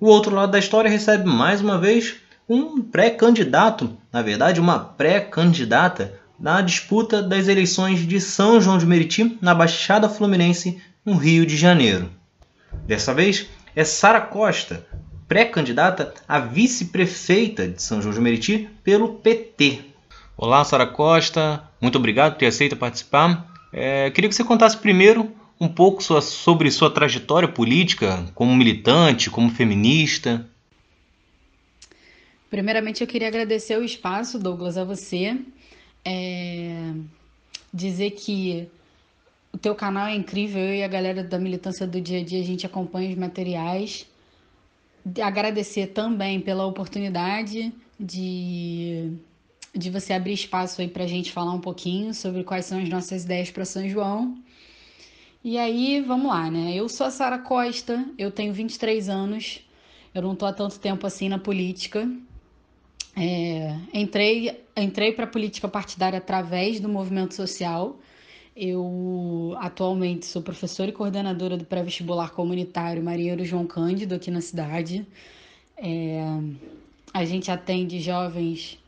O outro lado da história recebe mais uma vez um pré-candidato, na verdade, uma pré-candidata na disputa das eleições de São João de Meriti, na Baixada Fluminense, no Rio de Janeiro. Dessa vez é Sara Costa, pré-candidata a vice-prefeita de São João de Meriti pelo PT. Olá, Sara Costa, muito obrigado por ter aceito participar. É, queria que você contasse primeiro um pouco sua, sobre sua trajetória política como militante, como feminista. Primeiramente, eu queria agradecer o espaço, Douglas, a você. É... Dizer que o teu canal é incrível, eu e a galera da militância do dia a dia, a gente acompanha os materiais. Agradecer também pela oportunidade de, de você abrir espaço aí para a gente falar um pouquinho sobre quais são as nossas ideias para São João. E aí, vamos lá, né? Eu sou a Sara Costa, eu tenho 23 anos, eu não tô há tanto tempo assim na política, é, entrei entrei para a política partidária através do movimento social. Eu atualmente sou professora e coordenadora do pré-vestibular comunitário Marinheiro João Cândido aqui na cidade. É, a gente atende jovens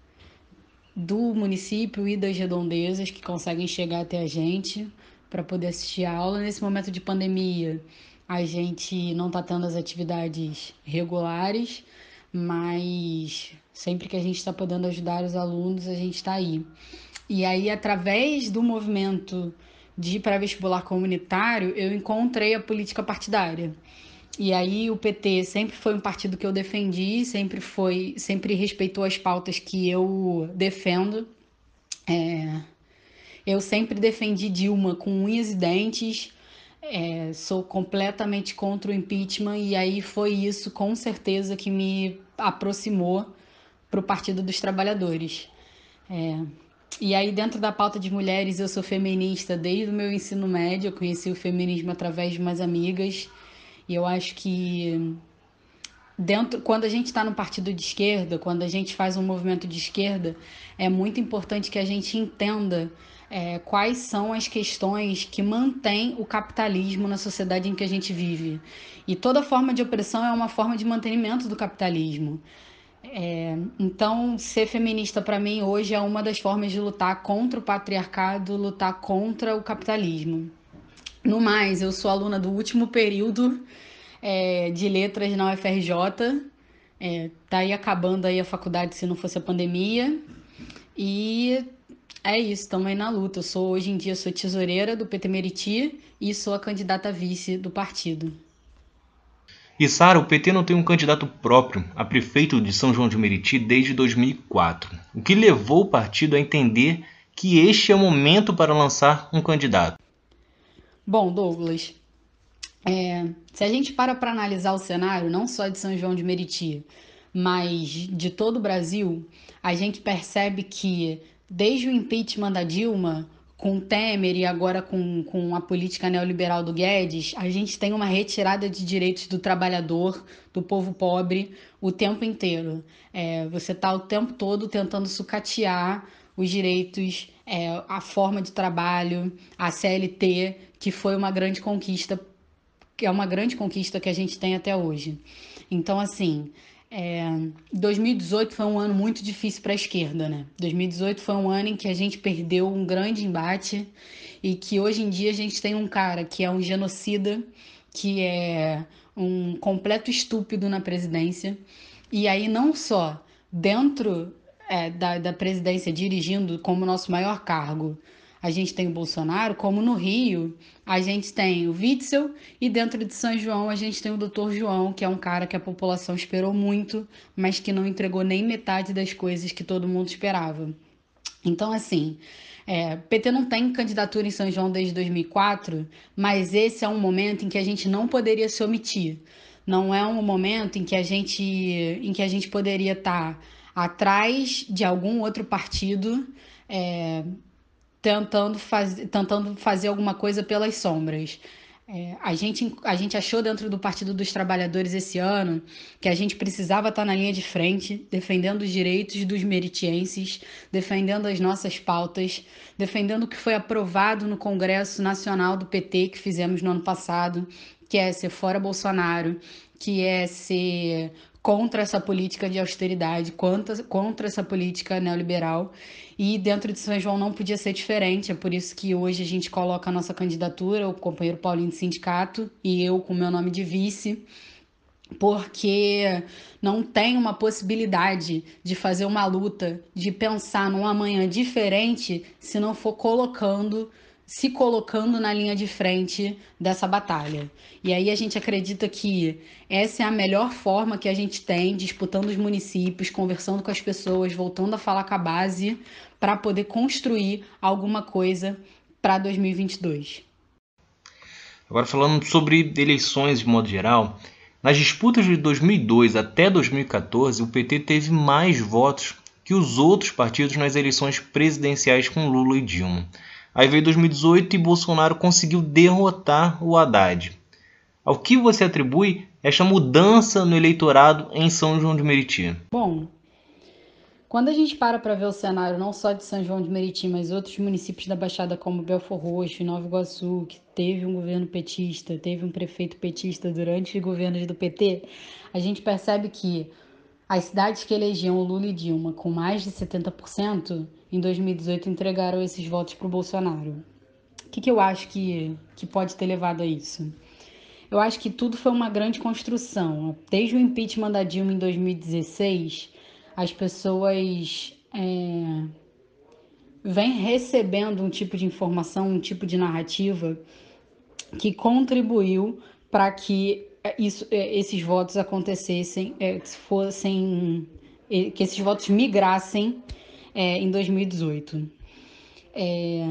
do município e das redondezas que conseguem chegar até a gente para poder assistir a aula. Nesse momento de pandemia, a gente não está tendo as atividades regulares, mas sempre que a gente está podendo ajudar os alunos, a gente está aí. E aí, através do movimento de pré-vestibular comunitário, eu encontrei a política partidária. E aí o PT sempre foi um partido que eu defendi, sempre foi, sempre respeitou as pautas que eu defendo. É, eu sempre defendi Dilma com unhas e dentes, é, sou completamente contra o impeachment, e aí foi isso, com certeza, que me aproximou para o Partido dos Trabalhadores. É, e aí, dentro da pauta de mulheres, eu sou feminista desde o meu ensino médio, eu conheci o feminismo através de umas amigas, e eu acho que dentro quando a gente está no partido de esquerda, quando a gente faz um movimento de esquerda, é muito importante que a gente entenda é, quais são as questões que mantêm o capitalismo na sociedade em que a gente vive. E toda forma de opressão é uma forma de mantenimento do capitalismo. É, então, ser feminista para mim hoje é uma das formas de lutar contra o patriarcado, lutar contra o capitalismo. No mais, eu sou aluna do último período é, de letras na UFRJ. É, tá aí acabando aí a faculdade se não fosse a pandemia. E é isso, estamos aí na luta. Eu sou hoje em dia sou tesoureira do PT Meriti e sou a candidata vice do partido. E Sara, o PT não tem um candidato próprio a prefeito de São João de Meriti desde 2004, o que levou o partido a entender que este é o momento para lançar um candidato. Bom, Douglas, é, se a gente para para analisar o cenário, não só de São João de Meriti, mas de todo o Brasil, a gente percebe que desde o impeachment da Dilma, com Temer e agora com, com a política neoliberal do Guedes, a gente tem uma retirada de direitos do trabalhador, do povo pobre, o tempo inteiro. É, você está o tempo todo tentando sucatear os direitos, é, a forma de trabalho, a CLT, que foi uma grande conquista, que é uma grande conquista que a gente tem até hoje. Então, assim, é, 2018 foi um ano muito difícil para a esquerda, né? 2018 foi um ano em que a gente perdeu um grande embate e que hoje em dia a gente tem um cara que é um genocida, que é um completo estúpido na presidência. E aí, não só dentro é, da, da presidência, dirigindo como nosso maior cargo, a gente tem o Bolsonaro, como no Rio, a gente tem o Witzel e dentro de São João a gente tem o Dr. João, que é um cara que a população esperou muito, mas que não entregou nem metade das coisas que todo mundo esperava. Então, assim, é, PT não tem candidatura em São João desde 2004, mas esse é um momento em que a gente não poderia se omitir. Não é um momento em que a gente, em que a gente poderia estar atrás de algum outro partido. É, tentando, faz, tentando fazer alguma coisa pelas sombras. É, a, gente, a gente achou dentro do Partido dos Trabalhadores esse ano que a gente precisava estar na linha de frente, defendendo os direitos dos meritienses, defendendo as nossas pautas, defendendo o que foi aprovado no Congresso Nacional do PT que fizemos no ano passado, que é ser fora Bolsonaro, que é ser contra essa política de austeridade, contra, contra essa política neoliberal. E dentro de São João não podia ser diferente, é por isso que hoje a gente coloca a nossa candidatura, o companheiro Paulinho de Sindicato e eu com meu nome de vice, porque não tem uma possibilidade de fazer uma luta, de pensar num amanhã diferente se não for colocando se colocando na linha de frente dessa batalha. E aí a gente acredita que essa é a melhor forma que a gente tem, disputando os municípios, conversando com as pessoas, voltando a falar com a base, para poder construir alguma coisa para 2022. Agora falando sobre eleições de modo geral, nas disputas de 2002 até 2014, o PT teve mais votos que os outros partidos nas eleições presidenciais com Lula e Dilma. Aí veio 2018 e Bolsonaro conseguiu derrotar o Haddad. Ao que você atribui esta mudança no eleitorado em São João de Meriti? Bom, quando a gente para para ver o cenário não só de São João de Meriti, mas outros municípios da Baixada como Belfor Roxo e Nova Iguaçu, que teve um governo petista, teve um prefeito petista durante os governos do PT, a gente percebe que as cidades que elegiam Lula e Dilma com mais de 70%, em 2018 entregaram esses votos para o Bolsonaro. O que, que eu acho que, que pode ter levado a isso? Eu acho que tudo foi uma grande construção. Desde o impeachment da Dilma em 2016, as pessoas é, vêm recebendo um tipo de informação, um tipo de narrativa que contribuiu para que é, isso, é, esses votos acontecessem, é, fossem, que esses votos migrassem é, em 2018. É,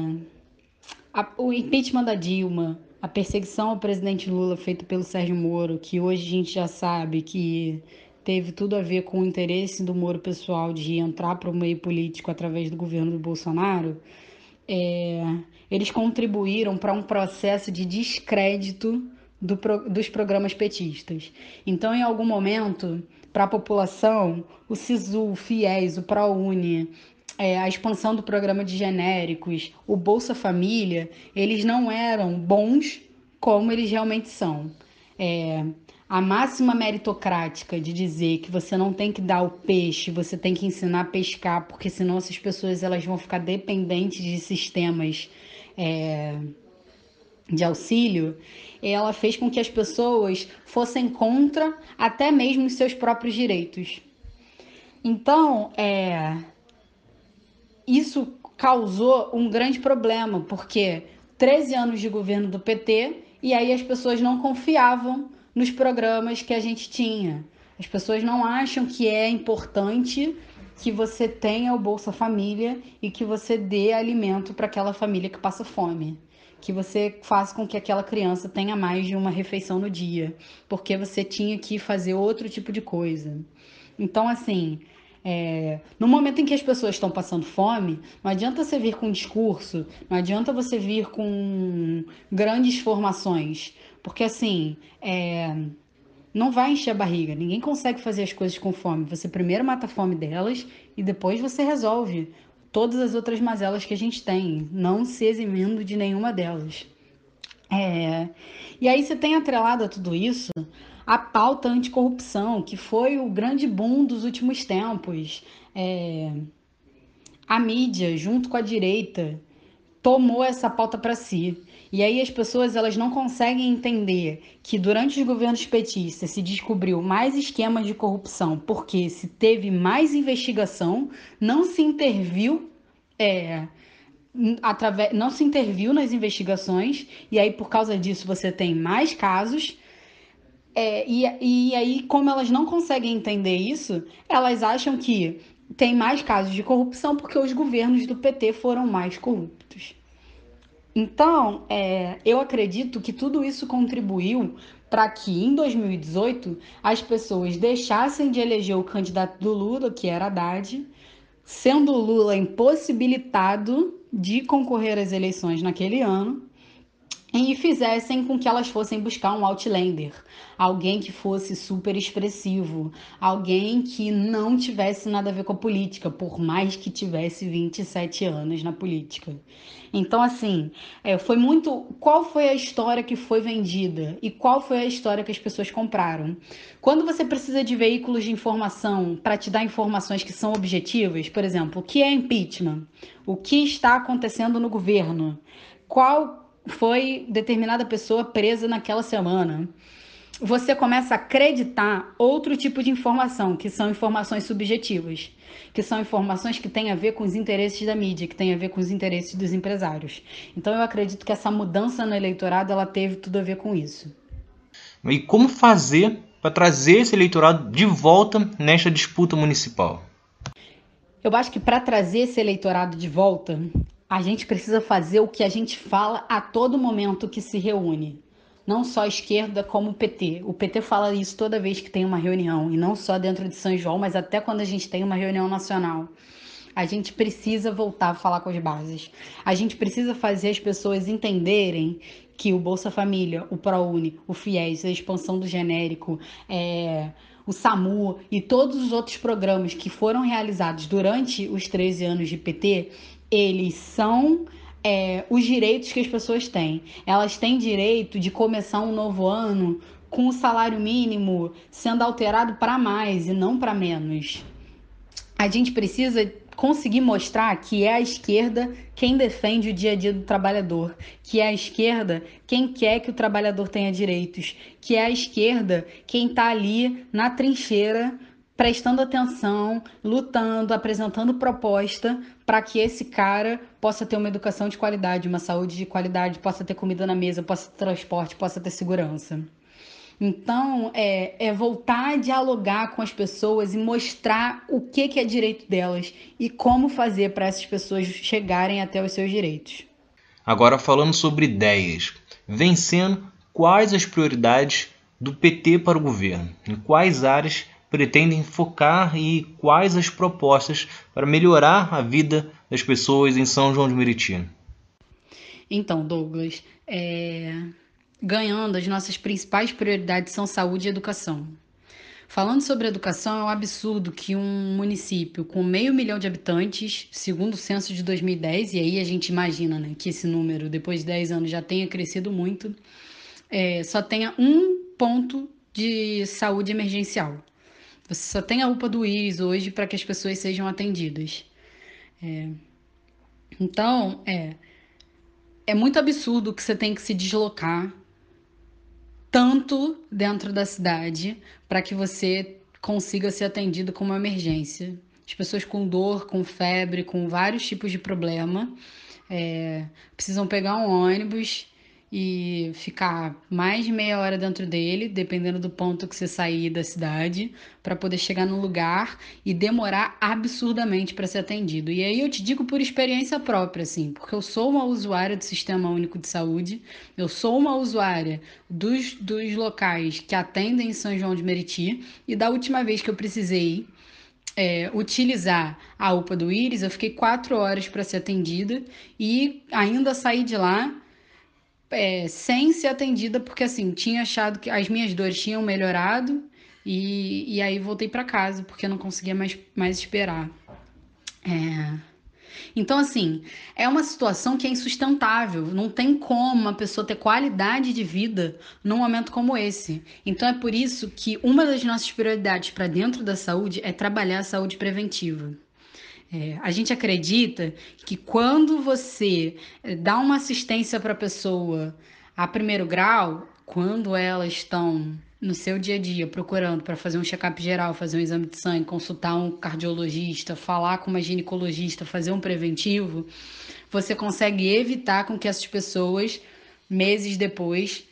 a, o impeachment da Dilma, a perseguição ao presidente Lula feita pelo Sérgio Moro, que hoje a gente já sabe que teve tudo a ver com o interesse do Moro pessoal de entrar para o meio político através do governo do Bolsonaro, é, eles contribuíram para um processo de descrédito do, dos programas petistas. Então, em algum momento, para a população, o SISU, o FIES, o ProUni, é, a expansão do programa de genéricos, o Bolsa Família, eles não eram bons como eles realmente são. É, a máxima meritocrática de dizer que você não tem que dar o peixe, você tem que ensinar a pescar, porque senão essas pessoas elas vão ficar dependentes de sistemas é, de auxílio, ela fez com que as pessoas fossem contra até mesmo os seus próprios direitos. Então, é, isso causou um grande problema, porque 13 anos de governo do PT e aí as pessoas não confiavam nos programas que a gente tinha. As pessoas não acham que é importante que você tenha o Bolsa Família e que você dê alimento para aquela família que passa fome que você faça com que aquela criança tenha mais de uma refeição no dia, porque você tinha que fazer outro tipo de coisa. Então, assim, é, no momento em que as pessoas estão passando fome, não adianta você vir com discurso, não adianta você vir com grandes formações, porque assim, é, não vai encher a barriga, ninguém consegue fazer as coisas com fome. Você primeiro mata a fome delas e depois você resolve todas as outras mazelas que a gente tem, não se eximindo de nenhuma delas. É... E aí você tem atrelado a tudo isso a pauta anticorrupção, que foi o grande boom dos últimos tempos. É... A mídia, junto com a direita, tomou essa pauta para si. E aí as pessoas elas não conseguem entender que durante os governos petistas se descobriu mais esquemas de corrupção, porque se teve mais investigação, não se interviu é, através, não se interviu nas investigações, e aí por causa disso você tem mais casos. É, e, e aí, como elas não conseguem entender isso, elas acham que tem mais casos de corrupção porque os governos do PT foram mais corruptos. Então, é, eu acredito que tudo isso contribuiu para que em 2018 as pessoas deixassem de eleger o candidato do Lula, que era Haddad, sendo Lula impossibilitado de concorrer às eleições naquele ano e fizessem com que elas fossem buscar um outlander, alguém que fosse super expressivo, alguém que não tivesse nada a ver com a política, por mais que tivesse 27 anos na política. Então, assim, é, foi muito. Qual foi a história que foi vendida e qual foi a história que as pessoas compraram? Quando você precisa de veículos de informação para te dar informações que são objetivas, por exemplo, o que é impeachment? O que está acontecendo no governo? Qual foi determinada pessoa presa naquela semana. Você começa a acreditar outro tipo de informação, que são informações subjetivas, que são informações que têm a ver com os interesses da mídia, que têm a ver com os interesses dos empresários. Então eu acredito que essa mudança no eleitorado ela teve tudo a ver com isso. E como fazer para trazer esse eleitorado de volta nesta disputa municipal? Eu acho que para trazer esse eleitorado de volta, a gente precisa fazer o que a gente fala a todo momento que se reúne. Não só a esquerda, como o PT. O PT fala isso toda vez que tem uma reunião, e não só dentro de São João, mas até quando a gente tem uma reunião nacional. A gente precisa voltar a falar com as bases. A gente precisa fazer as pessoas entenderem que o Bolsa Família, o ProUni, o FIES, a expansão do genérico, é, o SAMU e todos os outros programas que foram realizados durante os 13 anos de PT eles são é, os direitos que as pessoas têm. Elas têm direito de começar um novo ano com o salário mínimo sendo alterado para mais e não para menos. A gente precisa conseguir mostrar que é a esquerda quem defende o dia a dia do trabalhador, que é a esquerda quem quer que o trabalhador tenha direitos, que é a esquerda quem está ali na trincheira prestando atenção, lutando, apresentando proposta para que esse cara possa ter uma educação de qualidade, uma saúde de qualidade, possa ter comida na mesa, possa ter transporte, possa ter segurança. Então, é, é, voltar a dialogar com as pessoas e mostrar o que, que é direito delas e como fazer para essas pessoas chegarem até os seus direitos. Agora, falando sobre ideias, vencendo, quais as prioridades do PT para o governo? Em quais áreas pretendem focar e quais as propostas para melhorar a vida das pessoas em São João de Meriti? Então, Douglas, é... ganhando, as nossas principais prioridades são saúde e educação. Falando sobre educação, é um absurdo que um município com meio milhão de habitantes, segundo o censo de 2010, e aí a gente imagina né, que esse número, depois de 10 anos, já tenha crescido muito, é, só tenha um ponto de saúde emergencial. Você só tem a UPA do IRIS hoje para que as pessoas sejam atendidas. É... Então, é, é muito absurdo que você tem que se deslocar tanto dentro da cidade para que você consiga ser atendido com uma emergência. As pessoas com dor, com febre, com vários tipos de problema, é, precisam pegar um ônibus e ficar mais de meia hora dentro dele, dependendo do ponto que você sair da cidade, para poder chegar no lugar e demorar absurdamente para ser atendido. E aí eu te digo por experiência própria, assim, porque eu sou uma usuária do Sistema Único de Saúde, eu sou uma usuária dos, dos locais que atendem em São João de Meriti, e da última vez que eu precisei é, utilizar a UPA do Íris, eu fiquei quatro horas para ser atendida e ainda saí de lá é, sem ser atendida, porque assim, tinha achado que as minhas dores tinham melhorado e, e aí voltei para casa, porque não conseguia mais, mais esperar. É... Então, assim, é uma situação que é insustentável. Não tem como uma pessoa ter qualidade de vida num momento como esse. Então, é por isso que uma das nossas prioridades para dentro da saúde é trabalhar a saúde preventiva. É, a gente acredita que quando você é, dá uma assistência para a pessoa a primeiro grau, quando elas estão no seu dia a dia procurando para fazer um check-up geral, fazer um exame de sangue, consultar um cardiologista, falar com uma ginecologista, fazer um preventivo, você consegue evitar com que essas pessoas, meses depois,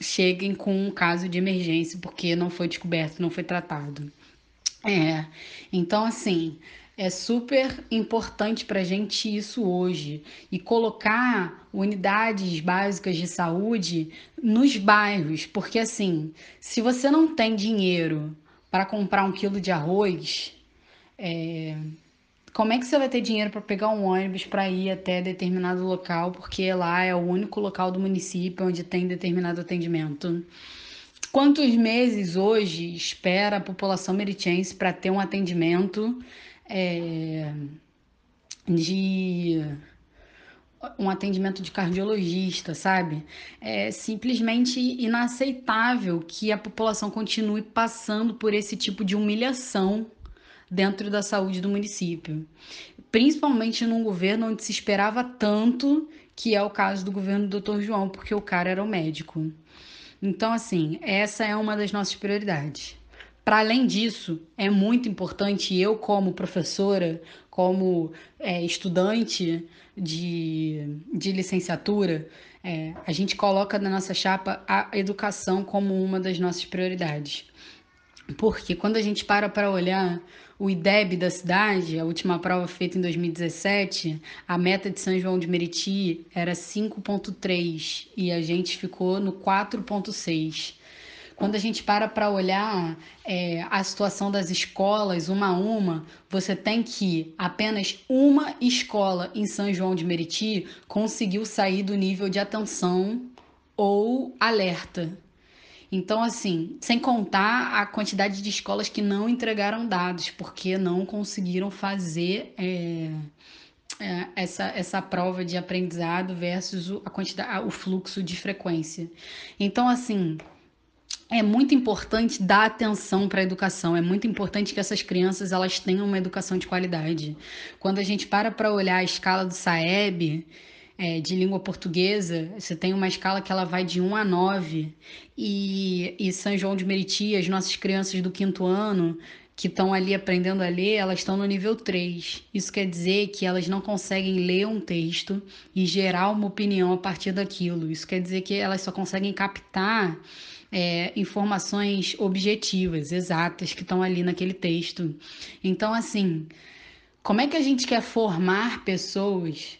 cheguem com um caso de emergência porque não foi descoberto, não foi tratado. É, então assim, é super importante para a gente isso hoje. E colocar unidades básicas de saúde nos bairros, porque assim, se você não tem dinheiro para comprar um quilo de arroz, é, como é que você vai ter dinheiro para pegar um ônibus para ir até determinado local, porque lá é o único local do município onde tem determinado atendimento? Quantos meses hoje espera a população meritense para ter um atendimento é, de um atendimento de cardiologista, sabe? É simplesmente inaceitável que a população continue passando por esse tipo de humilhação dentro da saúde do município. Principalmente num governo onde se esperava tanto, que é o caso do governo do Dr. João, porque o cara era o médico. Então, assim, essa é uma das nossas prioridades. Para além disso, é muito importante eu, como professora, como é, estudante de, de licenciatura, é, a gente coloca na nossa chapa a educação como uma das nossas prioridades. Porque quando a gente para para olhar o IDEB da cidade, a última prova feita em 2017, a meta de São João de Meriti era 5,3 e a gente ficou no 4,6. Quando a gente para para olhar é, a situação das escolas, uma a uma, você tem que apenas uma escola em São João de Meriti conseguiu sair do nível de atenção ou alerta. Então, assim, sem contar a quantidade de escolas que não entregaram dados, porque não conseguiram fazer é, é, essa, essa prova de aprendizado versus a quantidade, o fluxo de frequência. Então, assim, é muito importante dar atenção para a educação, é muito importante que essas crianças elas tenham uma educação de qualidade. Quando a gente para para olhar a escala do SAEB, é, de língua portuguesa, você tem uma escala que ela vai de 1 a 9, e, e São João de Meriti, as nossas crianças do quinto ano, que estão ali aprendendo a ler, elas estão no nível 3. Isso quer dizer que elas não conseguem ler um texto e gerar uma opinião a partir daquilo. Isso quer dizer que elas só conseguem captar é, informações objetivas, exatas, que estão ali naquele texto. Então, assim, como é que a gente quer formar pessoas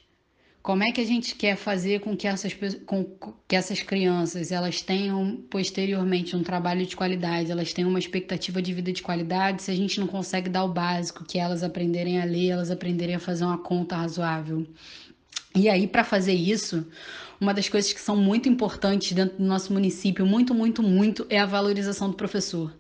como é que a gente quer fazer com que essas, com que essas crianças elas tenham posteriormente um trabalho de qualidade, elas tenham uma expectativa de vida de qualidade, se a gente não consegue dar o básico, que é elas aprenderem a ler, elas aprenderem a fazer uma conta razoável. E aí, para fazer isso, uma das coisas que são muito importantes dentro do nosso município, muito, muito, muito, é a valorização do professor.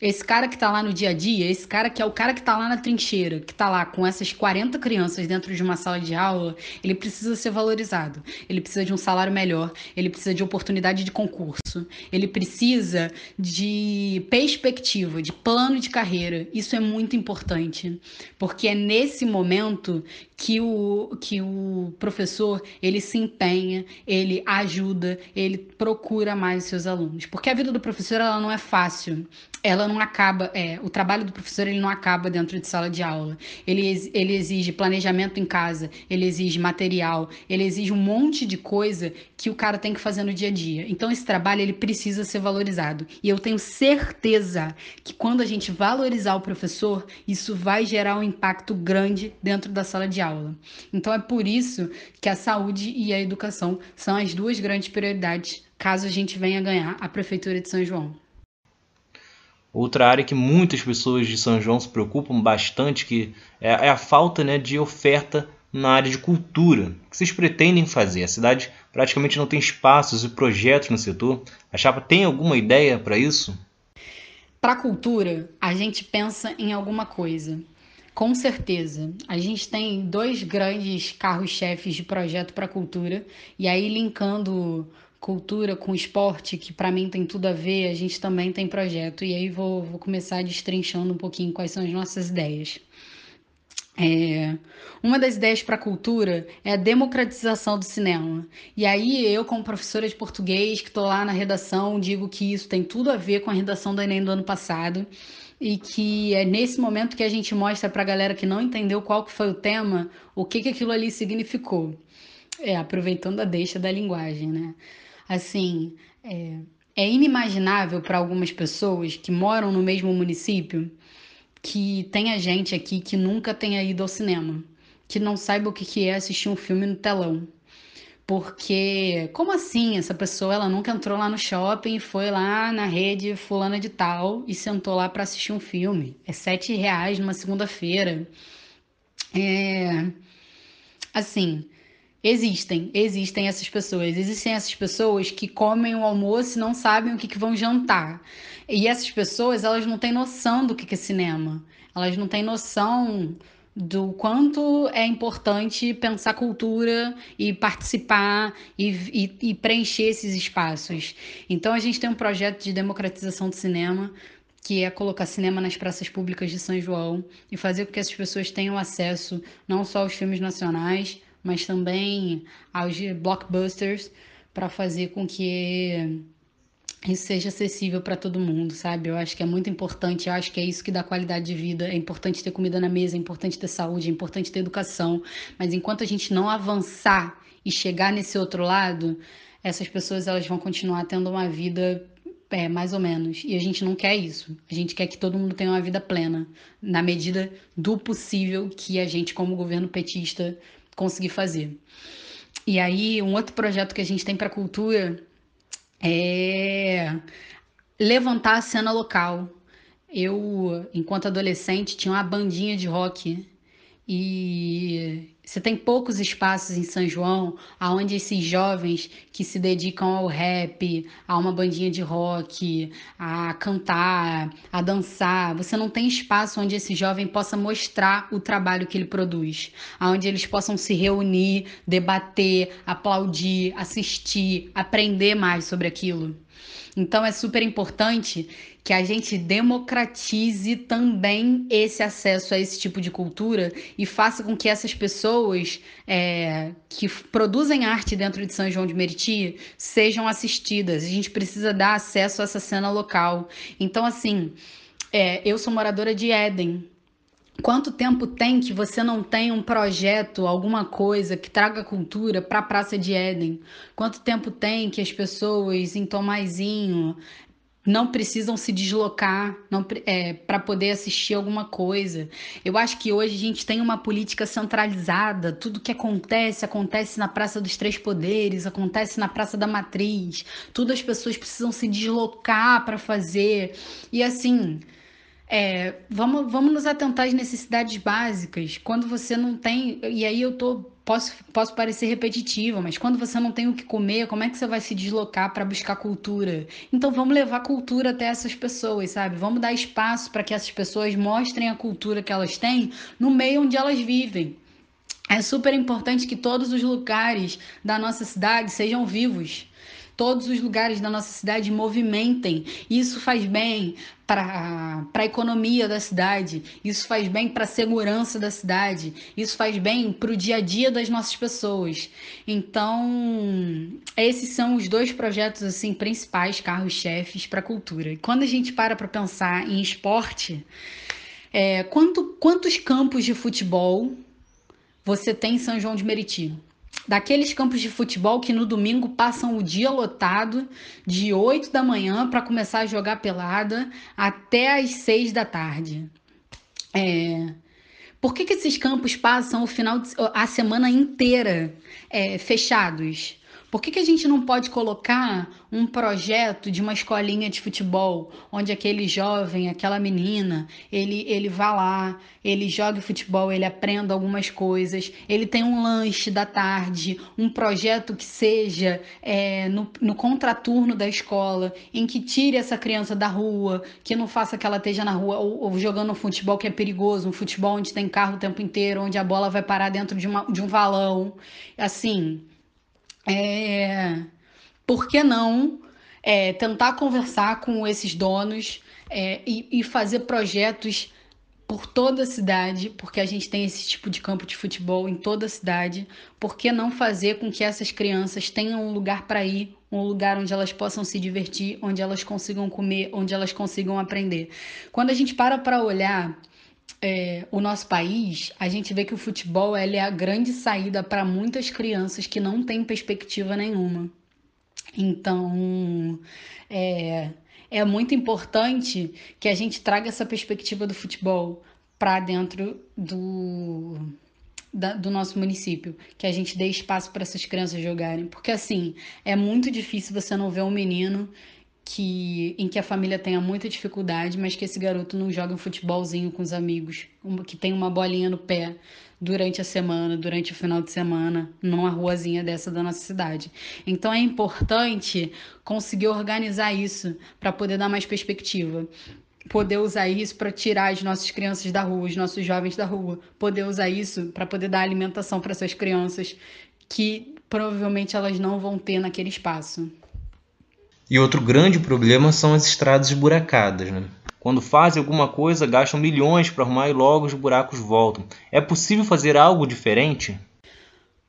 Esse cara que tá lá no dia a dia, esse cara que é o cara que tá lá na trincheira, que tá lá com essas 40 crianças dentro de uma sala de aula, ele precisa ser valorizado. Ele precisa de um salário melhor, ele precisa de oportunidade de concurso, ele precisa de perspectiva, de plano de carreira. Isso é muito importante, porque é nesse momento que o, que o professor ele se empenha, ele ajuda, ele procura mais os seus alunos. Porque a vida do professor ela não é fácil ela não acaba, é, o trabalho do professor ele não acaba dentro de sala de aula. Ele, ele exige planejamento em casa, ele exige material, ele exige um monte de coisa que o cara tem que fazer no dia a dia. Então esse trabalho ele precisa ser valorizado. E eu tenho certeza que quando a gente valorizar o professor, isso vai gerar um impacto grande dentro da sala de aula. Então é por isso que a saúde e a educação são as duas grandes prioridades caso a gente venha ganhar a prefeitura de São João. Outra área que muitas pessoas de São João se preocupam bastante que é, é a falta né, de oferta na área de cultura. O que vocês pretendem fazer? A cidade praticamente não tem espaços e projetos no setor. A Chapa tem alguma ideia para isso? Para a cultura, a gente pensa em alguma coisa. Com certeza. A gente tem dois grandes carros-chefes de projeto para a cultura, e aí linkando cultura com esporte, que para mim tem tudo a ver, a gente também tem projeto. E aí vou, vou começar destrinchando um pouquinho quais são as nossas ideias. É, uma das ideias para a cultura é a democratização do cinema. E aí, eu, como professora de português, que estou lá na redação, digo que isso tem tudo a ver com a redação do Enem do ano passado. E que é nesse momento que a gente mostra para a galera que não entendeu qual que foi o tema, o que, que aquilo ali significou. É, aproveitando a deixa da linguagem, né? Assim, é, é inimaginável para algumas pessoas que moram no mesmo município que tenha gente aqui que nunca tenha ido ao cinema, que não saiba o que é assistir um filme no telão. Porque, como assim? Essa pessoa ela nunca entrou lá no shopping, foi lá na rede fulana de tal e sentou lá para assistir um filme. É sete reais numa segunda-feira. É, assim, existem, existem essas pessoas. Existem essas pessoas que comem o almoço e não sabem o que, que vão jantar. E essas pessoas, elas não têm noção do que, que é cinema. Elas não têm noção do quanto é importante pensar cultura e participar e, e, e, preencher esses espaços. Então a gente tem um projeto de democratização do cinema que é colocar cinema nas praças públicas de São João e fazer com que essas pessoas tenham acesso não só aos filmes nacionais, mas também aos blockbusters para fazer com que isso seja acessível para todo mundo, sabe? Eu acho que é muito importante, eu acho que é isso que dá qualidade de vida. É importante ter comida na mesa, é importante ter saúde, é importante ter educação. Mas enquanto a gente não avançar e chegar nesse outro lado, essas pessoas elas vão continuar tendo uma vida é, mais ou menos. E a gente não quer isso. A gente quer que todo mundo tenha uma vida plena, na medida do possível que a gente, como governo petista, conseguir fazer. E aí, um outro projeto que a gente tem para cultura é levantar a cena local. Eu, enquanto adolescente, tinha uma bandinha de rock e você tem poucos espaços em São João onde esses jovens que se dedicam ao rap, a uma bandinha de rock, a cantar, a dançar, você não tem espaço onde esse jovem possa mostrar o trabalho que ele produz, onde eles possam se reunir, debater, aplaudir, assistir, aprender mais sobre aquilo. Então é super importante que a gente democratize também esse acesso a esse tipo de cultura e faça com que essas pessoas é, que produzem arte dentro de São João de Meriti sejam assistidas. A gente precisa dar acesso a essa cena local. Então, assim, é, eu sou moradora de Éden, Quanto tempo tem que você não tem um projeto, alguma coisa que traga cultura para a Praça de Éden? Quanto tempo tem que as pessoas em Tomazinho não precisam se deslocar é, para poder assistir alguma coisa? Eu acho que hoje a gente tem uma política centralizada. Tudo que acontece, acontece na Praça dos Três Poderes, acontece na Praça da Matriz. Tudo as pessoas precisam se deslocar para fazer. E assim é, vamos, vamos nos atentar às necessidades básicas. Quando você não tem. E aí eu tô. Posso, posso parecer repetitiva, mas quando você não tem o que comer, como é que você vai se deslocar para buscar cultura? Então vamos levar cultura até essas pessoas, sabe? Vamos dar espaço para que essas pessoas mostrem a cultura que elas têm no meio onde elas vivem. É super importante que todos os lugares da nossa cidade sejam vivos todos os lugares da nossa cidade movimentem. Isso faz bem para a economia da cidade, isso faz bem para a segurança da cidade, isso faz bem para o dia a dia das nossas pessoas. Então, esses são os dois projetos assim principais, carros-chefes para a cultura. E quando a gente para para pensar em esporte, é, quanto, quantos campos de futebol você tem em São João de Meriti? Daqueles campos de futebol que no domingo passam o dia lotado, de 8 da manhã para começar a jogar pelada até as 6 da tarde. É... Por que, que esses campos passam o final de... a semana inteira é, fechados? Por que, que a gente não pode colocar um projeto de uma escolinha de futebol, onde aquele jovem, aquela menina, ele, ele vá lá, ele jogue futebol, ele aprenda algumas coisas, ele tem um lanche da tarde, um projeto que seja é, no, no contraturno da escola, em que tire essa criança da rua, que não faça que ela esteja na rua ou, ou jogando um futebol que é perigoso, um futebol onde tem carro o tempo inteiro, onde a bola vai parar dentro de, uma, de um valão. Assim, é, por que não é, tentar conversar com esses donos é, e, e fazer projetos por toda a cidade, porque a gente tem esse tipo de campo de futebol em toda a cidade, por que não fazer com que essas crianças tenham um lugar para ir, um lugar onde elas possam se divertir, onde elas consigam comer, onde elas consigam aprender? Quando a gente para para olhar é, o nosso país, a gente vê que o futebol é a grande saída para muitas crianças que não têm perspectiva nenhuma. Então, é, é muito importante que a gente traga essa perspectiva do futebol para dentro do, da, do nosso município, que a gente dê espaço para essas crianças jogarem. Porque, assim, é muito difícil você não ver um menino que em que a família tenha muita dificuldade, mas que esse garoto não joga um futebolzinho com os amigos, que tem uma bolinha no pé durante a semana, durante o final de semana, numa ruazinha dessa da nossa cidade. Então é importante conseguir organizar isso para poder dar mais perspectiva. Poder usar isso para tirar as nossas crianças da rua, os nossos jovens da rua. Poder usar isso para poder dar alimentação para essas crianças que provavelmente elas não vão ter naquele espaço. E outro grande problema são as estradas esburacadas. Né? Quando fazem alguma coisa, gastam milhões para arrumar e logo os buracos voltam. É possível fazer algo diferente?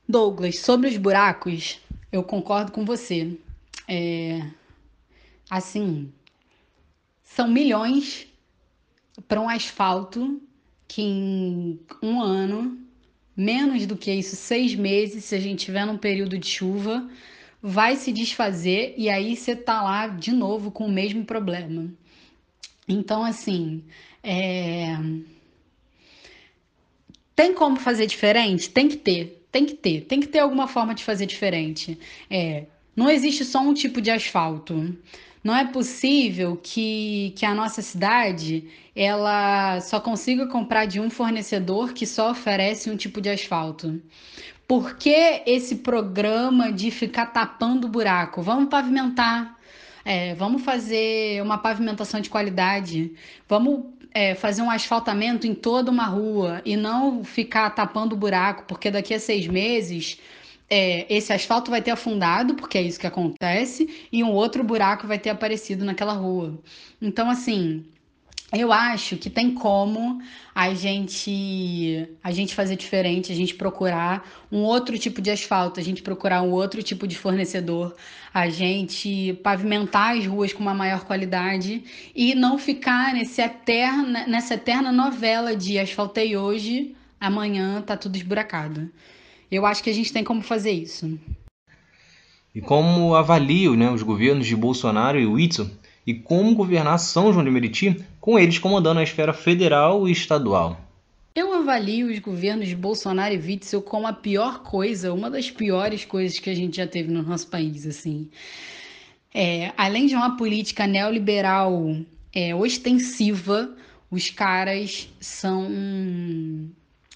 Douglas, sobre os buracos, eu concordo com você. É... Assim, são milhões para um asfalto que em um ano, menos do que isso, seis meses, se a gente tiver num período de chuva, vai se desfazer e aí você tá lá de novo com o mesmo problema. Então, assim, é... tem como fazer diferente? Tem que ter, tem que ter, tem que ter alguma forma de fazer diferente. É, não existe só um tipo de asfalto. Não é possível que, que a nossa cidade ela só consiga comprar de um fornecedor que só oferece um tipo de asfalto. Por que esse programa de ficar tapando buraco? Vamos pavimentar. É, vamos fazer uma pavimentação de qualidade. Vamos é, fazer um asfaltamento em toda uma rua e não ficar tapando buraco, porque daqui a seis meses é, esse asfalto vai ter afundado, porque é isso que acontece, e um outro buraco vai ter aparecido naquela rua. Então, assim, eu acho que tem como a gente a gente fazer diferente, a gente procurar um outro tipo de asfalto, a gente procurar um outro tipo de fornecedor, a gente pavimentar as ruas com uma maior qualidade e não ficar nesse eterna, nessa eterna novela de asfaltei hoje, amanhã tá tudo esburacado. Eu acho que a gente tem como fazer isso. E como avaliam né, os governos de Bolsonaro e Whitson e como governar São João de Meriti, com eles comandando a esfera federal e estadual. Eu avalio os governos Bolsonaro e Witzel como a pior coisa, uma das piores coisas que a gente já teve no nosso país, assim. É, além de uma política neoliberal é, ostensiva, os caras são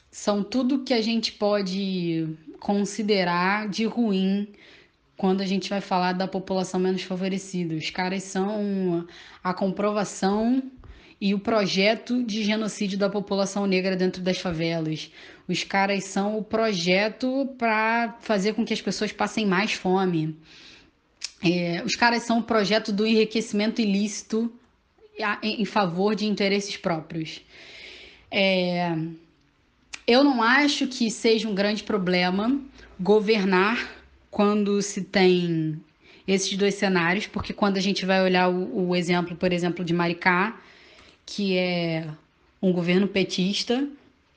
são tudo que a gente pode considerar de ruim quando a gente vai falar da população menos favorecida. Os caras são a comprovação e o projeto de genocídio da população negra dentro das favelas. Os caras são o projeto para fazer com que as pessoas passem mais fome. É, os caras são o projeto do enriquecimento ilícito em favor de interesses próprios. É, eu não acho que seja um grande problema governar quando se tem esses dois cenários, porque quando a gente vai olhar o, o exemplo, por exemplo, de Maricá, que é um governo petista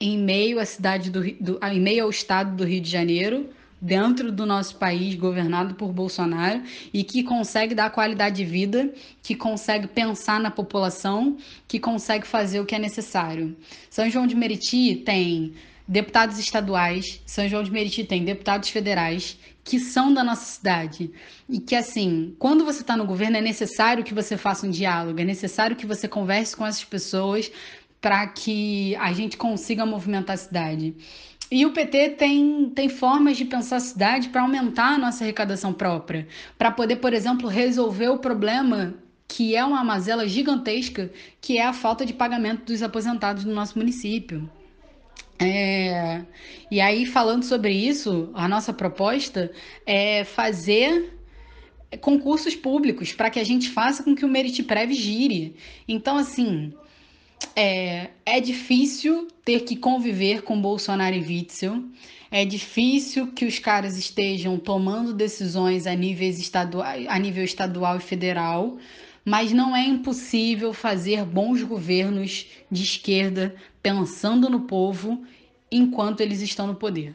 em meio à cidade do, do em meio ao estado do Rio de Janeiro, dentro do nosso país, governado por Bolsonaro, e que consegue dar qualidade de vida, que consegue pensar na população, que consegue fazer o que é necessário. São João de Meriti tem deputados estaduais, São João de Meriti tem deputados federais que são da nossa cidade. E que, assim, quando você está no governo, é necessário que você faça um diálogo, é necessário que você converse com essas pessoas para que a gente consiga movimentar a cidade. E o PT tem, tem formas de pensar a cidade para aumentar a nossa arrecadação própria, para poder, por exemplo, resolver o problema que é uma mazela gigantesca, que é a falta de pagamento dos aposentados no nosso município. É, e aí, falando sobre isso, a nossa proposta é fazer concursos públicos para que a gente faça com que o Meritprev gire. Então, assim, é, é difícil ter que conviver com Bolsonaro e Witzel. É difícil que os caras estejam tomando decisões a, níveis a nível estadual e federal, mas não é impossível fazer bons governos de esquerda pensando no povo enquanto eles estão no poder.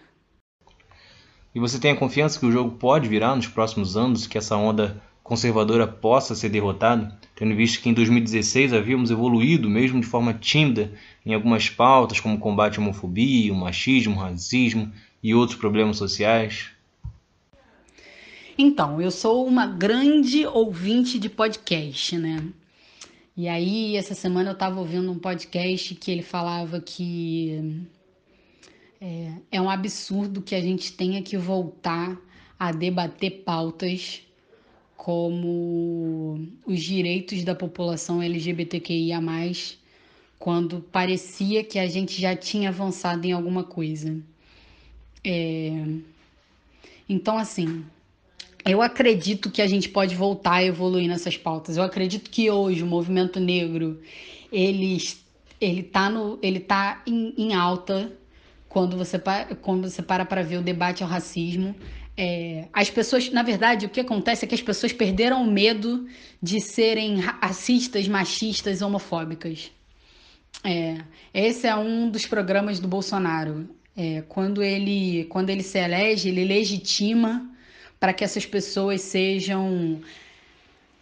E você tem a confiança que o jogo pode virar nos próximos anos, que essa onda conservadora possa ser derrotada, tendo visto que em 2016 havíamos evoluído, mesmo de forma tímida, em algumas pautas como combate à homofobia, o machismo, o racismo e outros problemas sociais? Então, eu sou uma grande ouvinte de podcast, né? E aí, essa semana eu estava ouvindo um podcast que ele falava que é, é um absurdo que a gente tenha que voltar a debater pautas como os direitos da população LGBTQIA, quando parecia que a gente já tinha avançado em alguma coisa. É... Então, assim, eu acredito que a gente pode voltar a evoluir nessas pautas. Eu acredito que hoje o movimento negro ele ele tá no ele tá em, em alta quando você quando você para para ver o debate ao racismo. É, as pessoas, na verdade, o que acontece é que as pessoas perderam o medo de serem racistas, machistas, homofóbicas. É, esse é um dos programas do Bolsonaro. É, quando ele quando ele se elege, ele legitima para que essas pessoas sejam.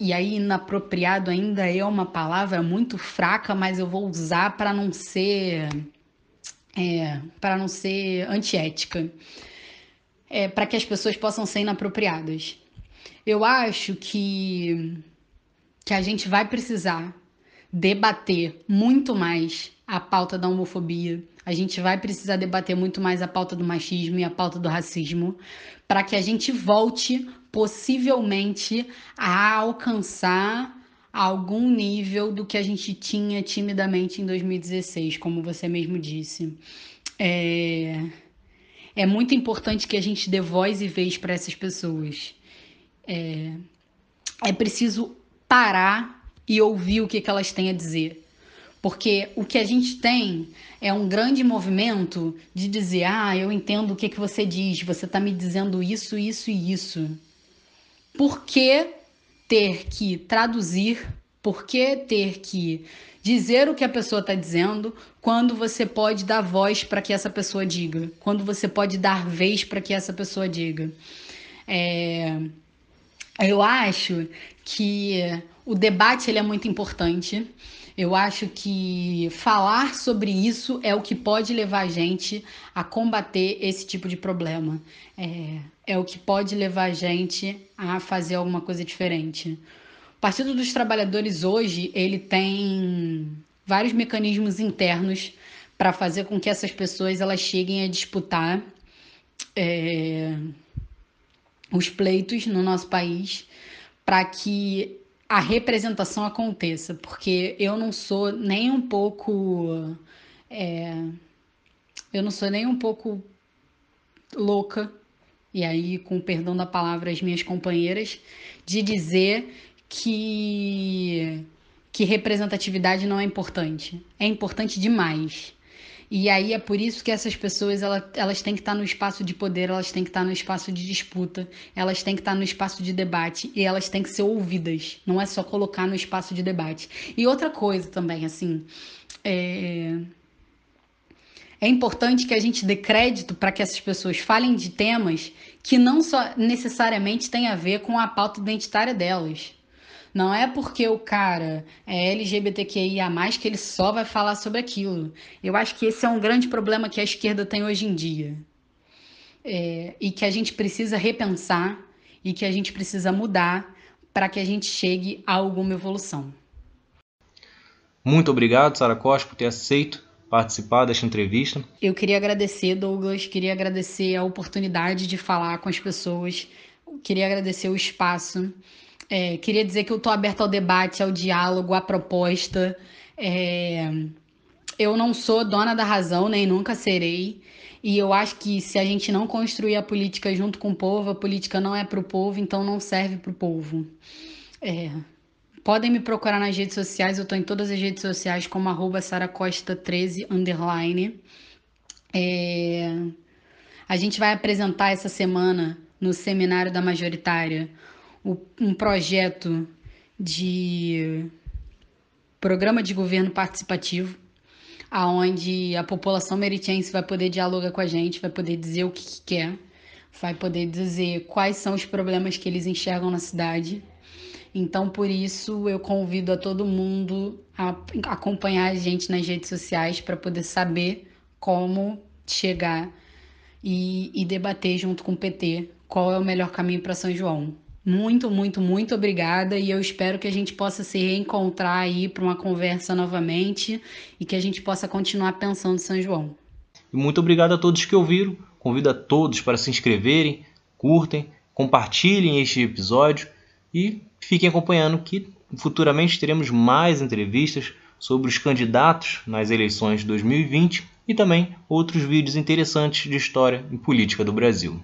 E aí, inapropriado ainda é uma palavra muito fraca, mas eu vou usar para não ser. É, para não ser antiética. É, para que as pessoas possam ser inapropriadas. Eu acho que, que a gente vai precisar debater muito mais a pauta da homofobia. A gente vai precisar debater muito mais a pauta do machismo e a pauta do racismo, para que a gente volte, possivelmente, a alcançar algum nível do que a gente tinha timidamente em 2016, como você mesmo disse. É, é muito importante que a gente dê voz e vez para essas pessoas. É, é preciso parar e ouvir o que, que elas têm a dizer. Porque o que a gente tem é um grande movimento de dizer: ah, eu entendo o que, que você diz, você está me dizendo isso, isso e isso. Por que ter que traduzir? Por que ter que dizer o que a pessoa está dizendo quando você pode dar voz para que essa pessoa diga? Quando você pode dar vez para que essa pessoa diga? É... Eu acho que o debate ele é muito importante. Eu acho que falar sobre isso é o que pode levar a gente a combater esse tipo de problema. É, é o que pode levar a gente a fazer alguma coisa diferente. O Partido dos Trabalhadores hoje ele tem vários mecanismos internos para fazer com que essas pessoas elas cheguem a disputar é, os pleitos no nosso país para que a representação aconteça, porque eu não sou nem um pouco. É, eu não sou nem um pouco louca, e aí, com perdão da palavra, as minhas companheiras, de dizer que, que representatividade não é importante. É importante demais. E aí é por isso que essas pessoas elas, elas têm que estar no espaço de poder, elas têm que estar no espaço de disputa, elas têm que estar no espaço de debate e elas têm que ser ouvidas. Não é só colocar no espaço de debate. E outra coisa também, assim, é, é importante que a gente dê crédito para que essas pessoas falem de temas que não só necessariamente têm a ver com a pauta identitária delas. Não é porque o cara é LGBTQIA, que ele só vai falar sobre aquilo. Eu acho que esse é um grande problema que a esquerda tem hoje em dia. É, e que a gente precisa repensar e que a gente precisa mudar para que a gente chegue a alguma evolução. Muito obrigado, Sara Costa, por ter aceito participar desta entrevista. Eu queria agradecer, Douglas, queria agradecer a oportunidade de falar com as pessoas, queria agradecer o espaço. É, queria dizer que eu estou aberta ao debate, ao diálogo, à proposta. É, eu não sou dona da razão, nem nunca serei. E eu acho que se a gente não construir a política junto com o povo, a política não é para o povo, então não serve para o povo. É, podem me procurar nas redes sociais, eu estou em todas as redes sociais como arroba saracosta13, underline. É, a gente vai apresentar essa semana no seminário da majoritária um projeto de programa de governo participativo, aonde a população meritense vai poder dialogar com a gente, vai poder dizer o que, que quer, vai poder dizer quais são os problemas que eles enxergam na cidade. Então, por isso, eu convido a todo mundo a acompanhar a gente nas redes sociais para poder saber como chegar e, e debater junto com o PT qual é o melhor caminho para São João. Muito, muito, muito obrigada e eu espero que a gente possa se reencontrar aí para uma conversa novamente e que a gente possa continuar pensando São João. Muito obrigado a todos que ouviram. Convido a todos para se inscreverem, curtem, compartilhem este episódio e fiquem acompanhando que futuramente teremos mais entrevistas sobre os candidatos nas eleições de 2020 e também outros vídeos interessantes de história e política do Brasil.